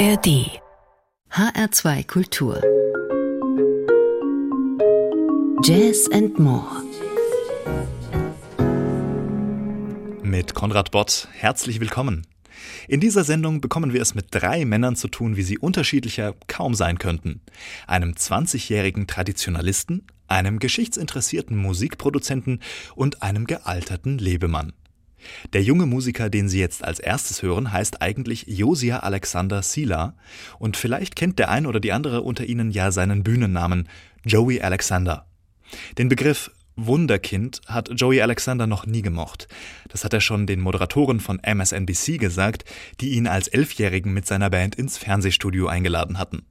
ARD HR2 Kultur Jazz and More Mit Konrad Bott herzlich willkommen. In dieser Sendung bekommen wir es mit drei Männern zu tun, wie sie unterschiedlicher kaum sein könnten. Einem 20-jährigen Traditionalisten, einem geschichtsinteressierten Musikproduzenten und einem gealterten Lebemann. Der junge Musiker, den Sie jetzt als erstes hören, heißt eigentlich Josia Alexander Sila und vielleicht kennt der ein oder die andere unter Ihnen ja seinen Bühnennamen Joey Alexander. Den Begriff Wunderkind hat Joey Alexander noch nie gemocht. Das hat er schon den Moderatoren von MSNBC gesagt, die ihn als Elfjährigen mit seiner Band ins Fernsehstudio eingeladen hatten.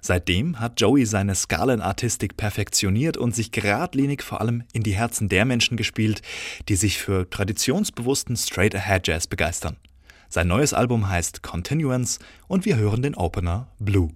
Seitdem hat Joey seine Skalenartistik perfektioniert und sich geradlinig vor allem in die Herzen der Menschen gespielt, die sich für traditionsbewussten Straight-Ahead Jazz begeistern. Sein neues Album heißt Continuance und wir hören den Opener Blue.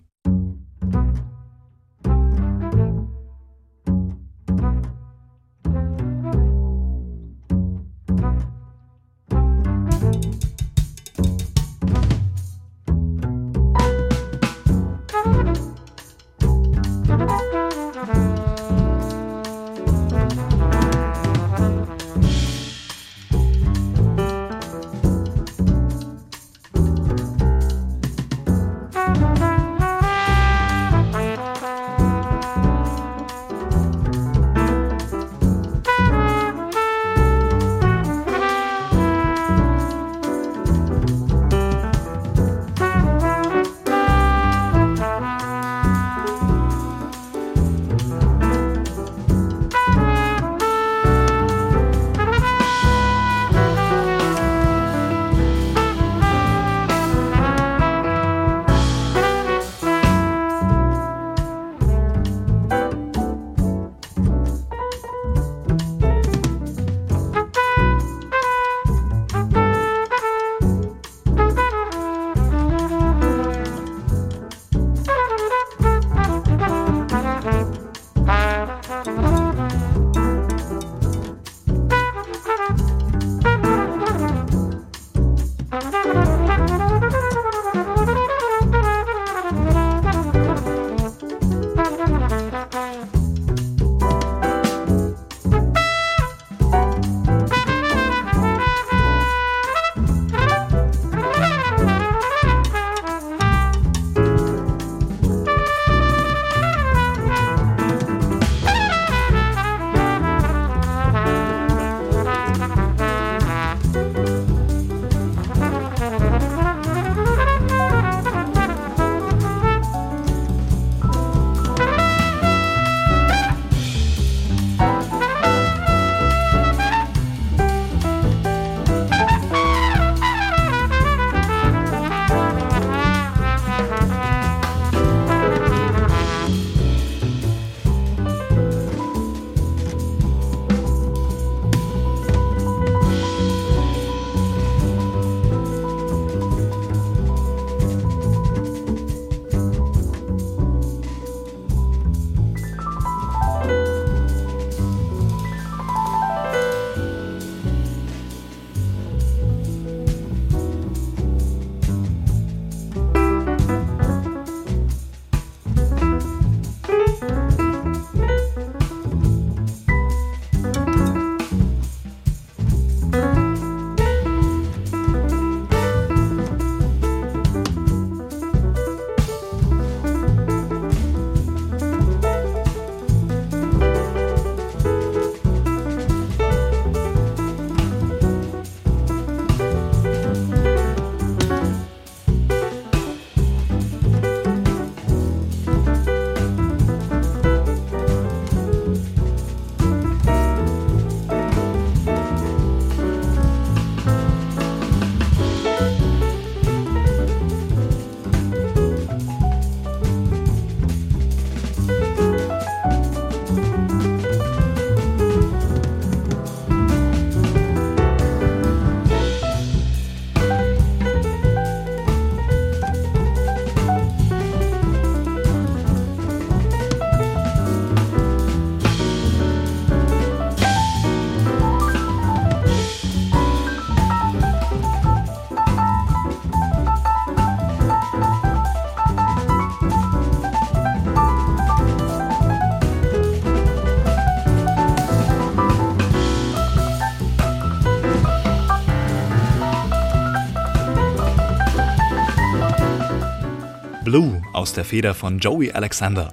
Aus der Feder von Joey Alexander.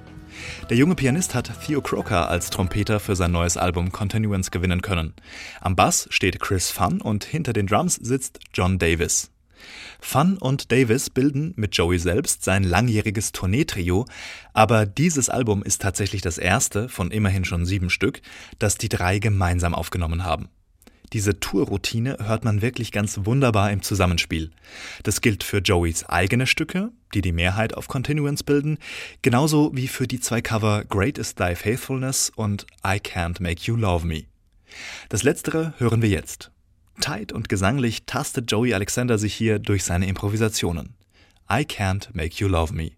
Der junge Pianist hat Theo Croker als Trompeter für sein neues Album Continuance gewinnen können. Am Bass steht Chris Fun und hinter den Drums sitzt John Davis. Fun und Davis bilden mit Joey selbst sein langjähriges Tourneetrio, aber dieses Album ist tatsächlich das erste von immerhin schon sieben Stück, das die drei gemeinsam aufgenommen haben. Diese Tourroutine hört man wirklich ganz wunderbar im Zusammenspiel. Das gilt für Joeys eigene Stücke, die die Mehrheit auf Continuance bilden, genauso wie für die zwei Cover Great is Thy Faithfulness und I Can't Make You Love Me. Das letztere hören wir jetzt. Tight und gesanglich tastet Joey Alexander sich hier durch seine Improvisationen. I Can't Make You Love Me.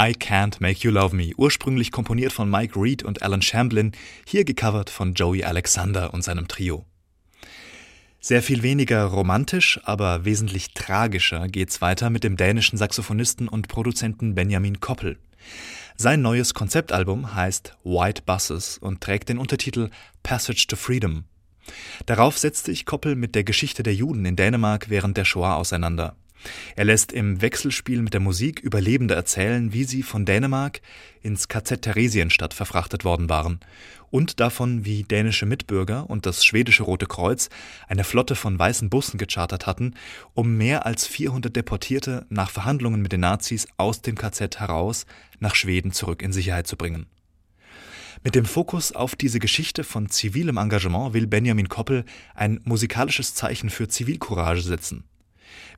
I Can't Make You Love Me, ursprünglich komponiert von Mike Reed und Alan Shamblin, hier gecovert von Joey Alexander und seinem Trio. Sehr viel weniger romantisch, aber wesentlich tragischer geht's weiter mit dem dänischen Saxophonisten und Produzenten Benjamin Koppel. Sein neues Konzeptalbum heißt White Buses und trägt den Untertitel Passage to Freedom. Darauf setzt sich Koppel mit der Geschichte der Juden in Dänemark während der Shoah auseinander. Er lässt im Wechselspiel mit der Musik Überlebende erzählen, wie sie von Dänemark ins KZ Theresienstadt verfrachtet worden waren und davon, wie dänische Mitbürger und das schwedische Rote Kreuz eine Flotte von weißen Bussen gechartert hatten, um mehr als 400 Deportierte nach Verhandlungen mit den Nazis aus dem KZ heraus nach Schweden zurück in Sicherheit zu bringen. Mit dem Fokus auf diese Geschichte von zivilem Engagement will Benjamin Koppel ein musikalisches Zeichen für Zivilcourage setzen.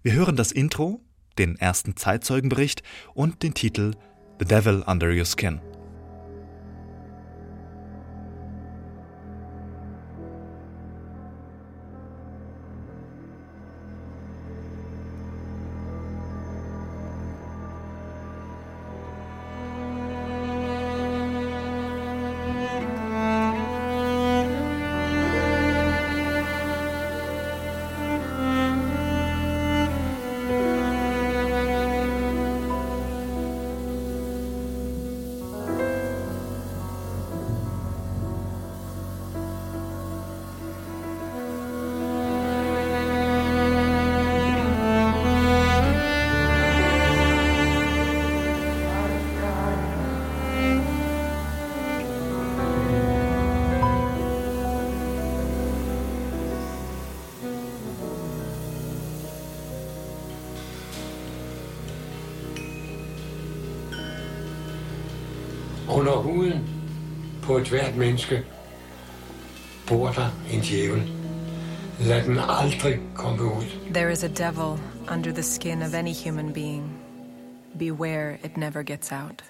Wir hören das Intro, den ersten Zeitzeugenbericht und den Titel The Devil Under Your Skin. Under huden på et hvert menneske bor der en djævel. Lad den aldrig komme ud. There is a devil under the skin of any human being. Beware it never gets out.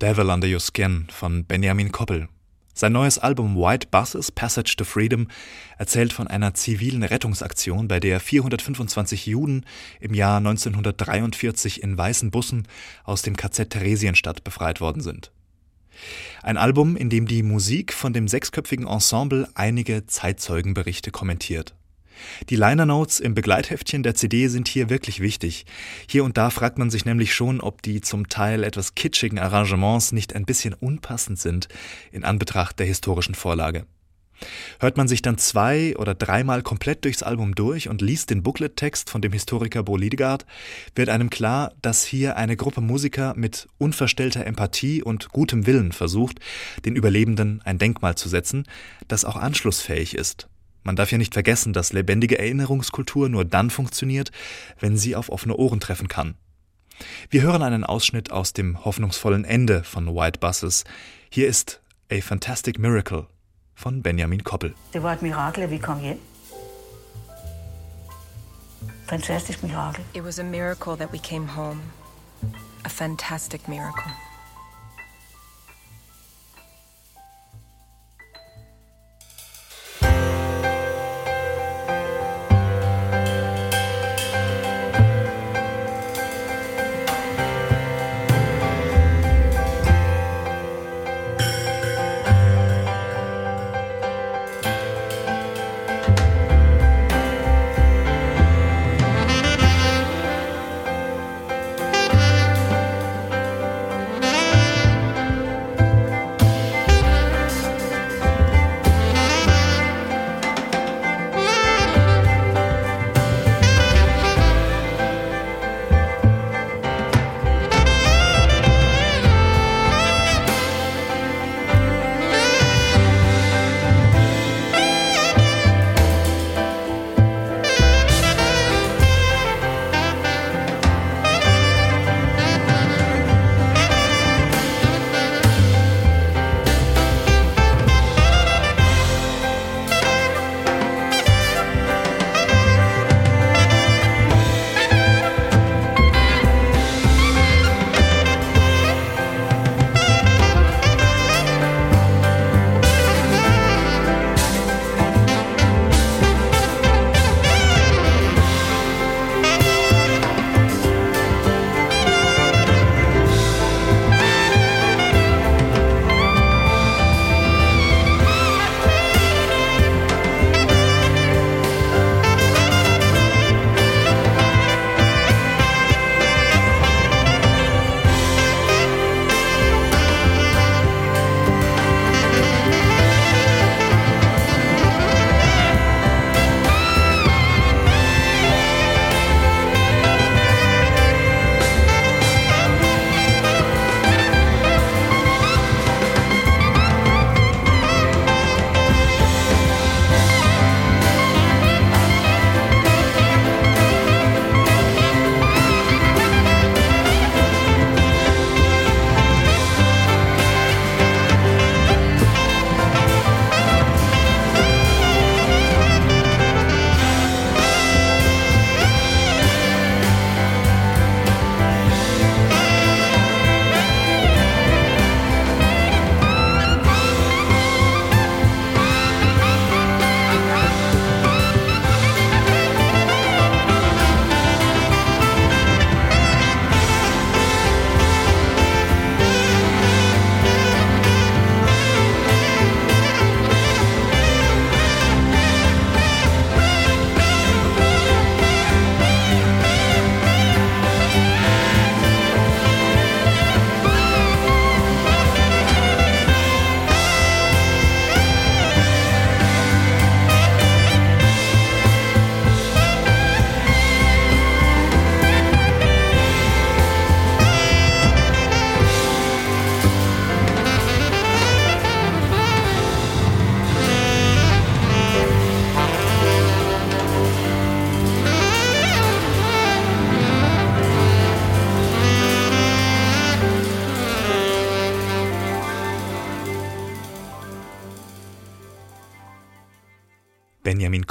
Devil Under Your Skin von Benjamin Koppel. Sein neues Album White Buses Passage to Freedom erzählt von einer zivilen Rettungsaktion, bei der 425 Juden im Jahr 1943 in weißen Bussen aus dem KZ Theresienstadt befreit worden sind. Ein Album, in dem die Musik von dem sechsköpfigen Ensemble einige Zeitzeugenberichte kommentiert. Die Liner Notes im Begleitheftchen der CD sind hier wirklich wichtig. Hier und da fragt man sich nämlich schon, ob die zum Teil etwas kitschigen Arrangements nicht ein bisschen unpassend sind in Anbetracht der historischen Vorlage. Hört man sich dann zwei oder dreimal komplett durchs Album durch und liest den Booklet-Text von dem Historiker Bo Liedegard, wird einem klar, dass hier eine Gruppe Musiker mit unverstellter Empathie und gutem Willen versucht, den Überlebenden ein Denkmal zu setzen, das auch anschlussfähig ist man darf ja nicht vergessen, dass lebendige Erinnerungskultur nur dann funktioniert, wenn sie auf offene Ohren treffen kann. Wir hören einen Ausschnitt aus dem hoffnungsvollen Ende von White Buses. Hier ist A Fantastic Miracle von Benjamin Koppel. Det var et mirakel, at vi kom hjem. Fantastisk mirakel. It was a miracle that we came home. A fantastic miracle.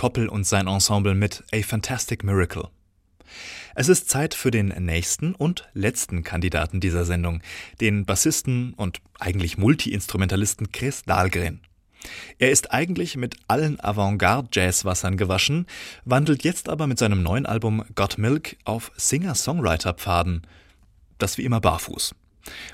Koppel und sein Ensemble mit A Fantastic Miracle. Es ist Zeit für den nächsten und letzten Kandidaten dieser Sendung, den Bassisten und eigentlich Multi-Instrumentalisten Chris Dahlgren. Er ist eigentlich mit allen Avantgarde-Jazz-Wassern gewaschen, wandelt jetzt aber mit seinem neuen Album Got Milk auf Singer-Songwriter-Pfaden. Das wie immer barfuß.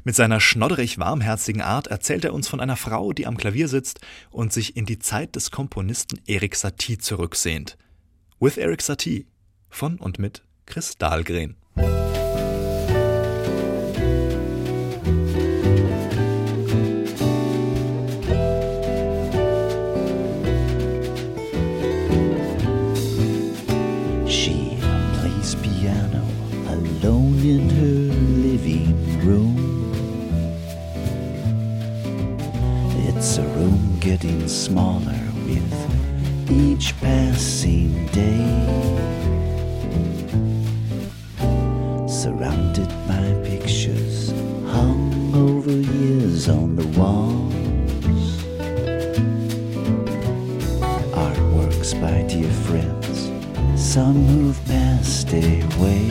Mit seiner schnodderig warmherzigen Art erzählt er uns von einer Frau, die am Klavier sitzt und sich in die Zeit des Komponisten Erik Satie zurücksehnt. With Erik Satie von und mit Chris Dahlgren. Getting smaller with each passing day. Surrounded by pictures hung over years on the walls. Artworks by dear friends, some who've passed away.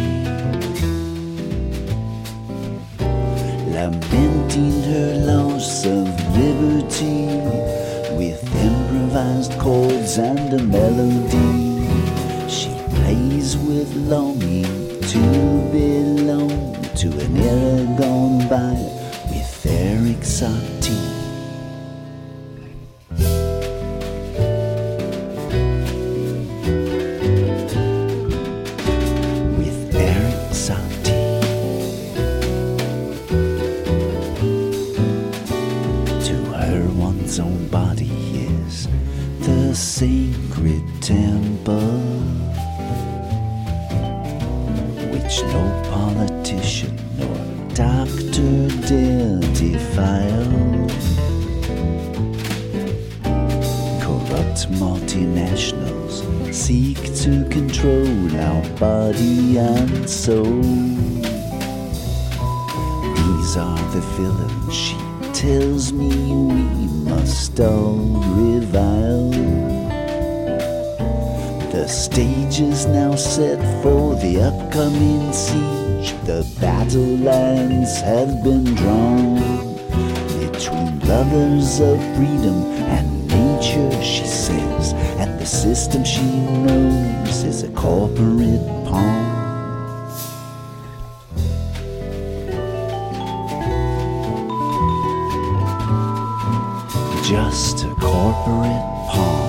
Lamenting her loss of liberty improvised chords and a melody. She plays with longing to belong to an era gone by with Eric Satie. Are the villains she tells me we must all revile. The stage is now set for the upcoming siege. The battle lines have been drawn between lovers of freedom and nature, she says. And the system she knows is a corporate pawn. Just a corporate pawn.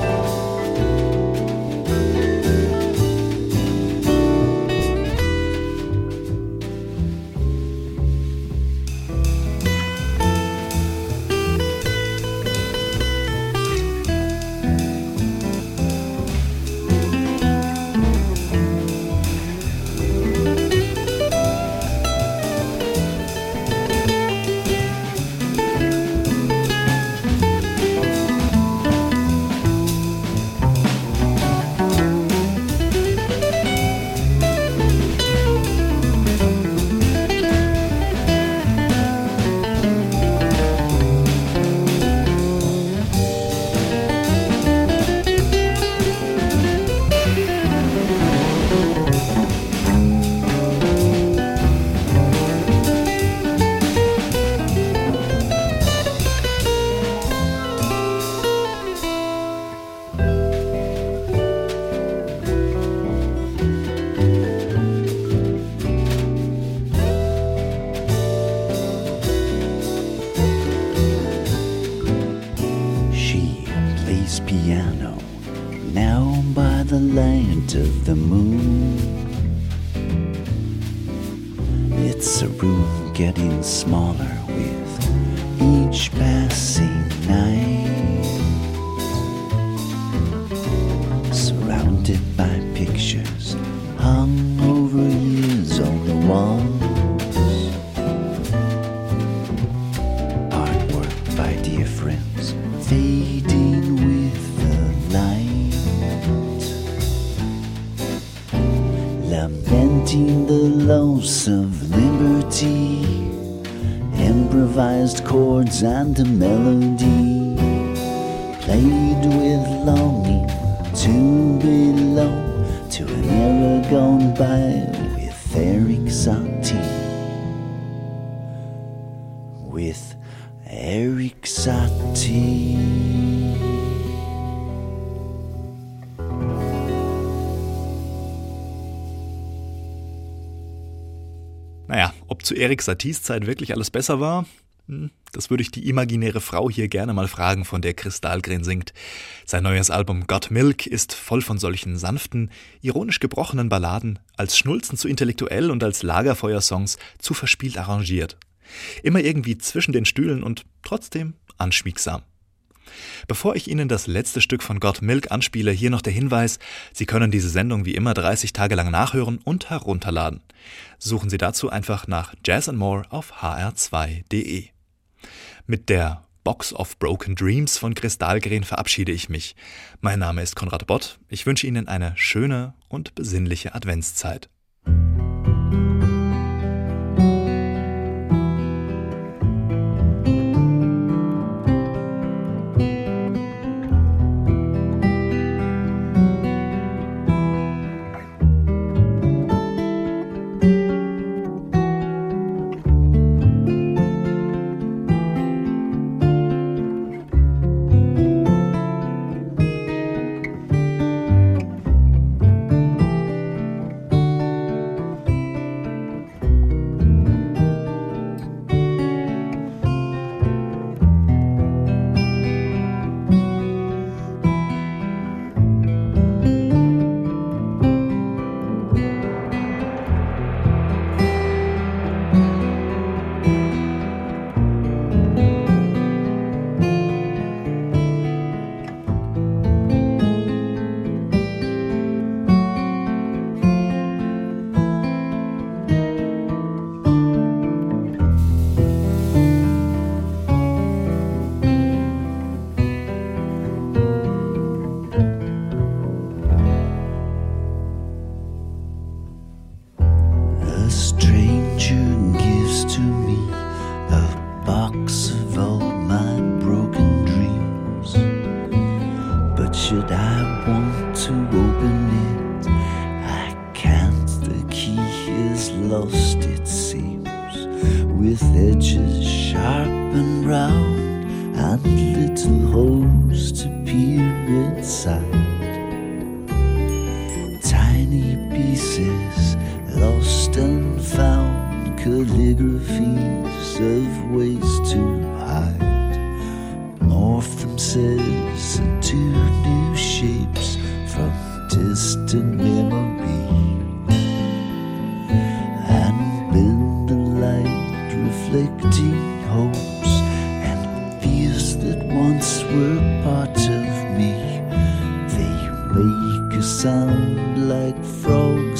It's a room getting smaller with each passing night. Surrounded by pictures last chords and a melody played with longing to belong to an era gone by with Eric Satie. With Eric Satie. Naja, ob zu Erik Saties Zeit wirklich alles besser war, das würde ich die imaginäre Frau hier gerne mal fragen, von der Kristallgren singt. Sein neues Album Got Milk ist voll von solchen sanften, ironisch gebrochenen Balladen, als Schnulzen zu intellektuell und als Lagerfeuersongs zu verspielt arrangiert. Immer irgendwie zwischen den Stühlen und trotzdem anschmiegsam. Bevor ich Ihnen das letzte Stück von Got Milk anspiele, hier noch der Hinweis, Sie können diese Sendung wie immer 30 Tage lang nachhören und herunterladen. Suchen Sie dazu einfach nach Jazz and More auf hr2.de. Mit der Box of Broken Dreams von Kristallgren verabschiede ich mich. Mein Name ist Konrad Bott. Ich wünsche Ihnen eine schöne und besinnliche Adventszeit.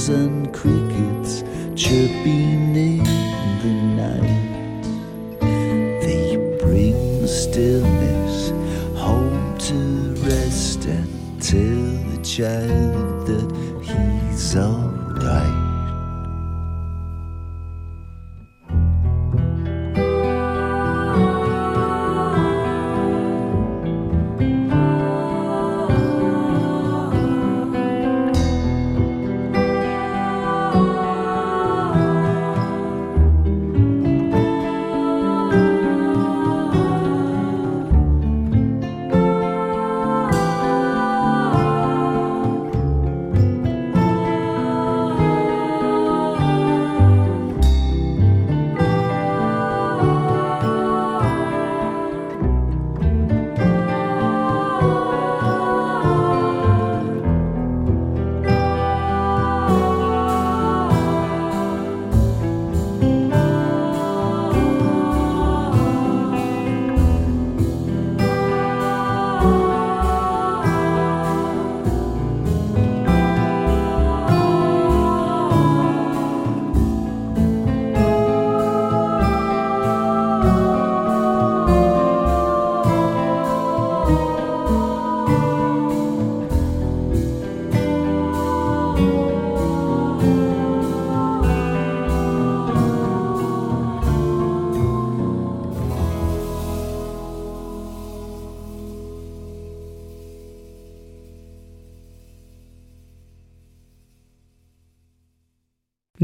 and crickets chirping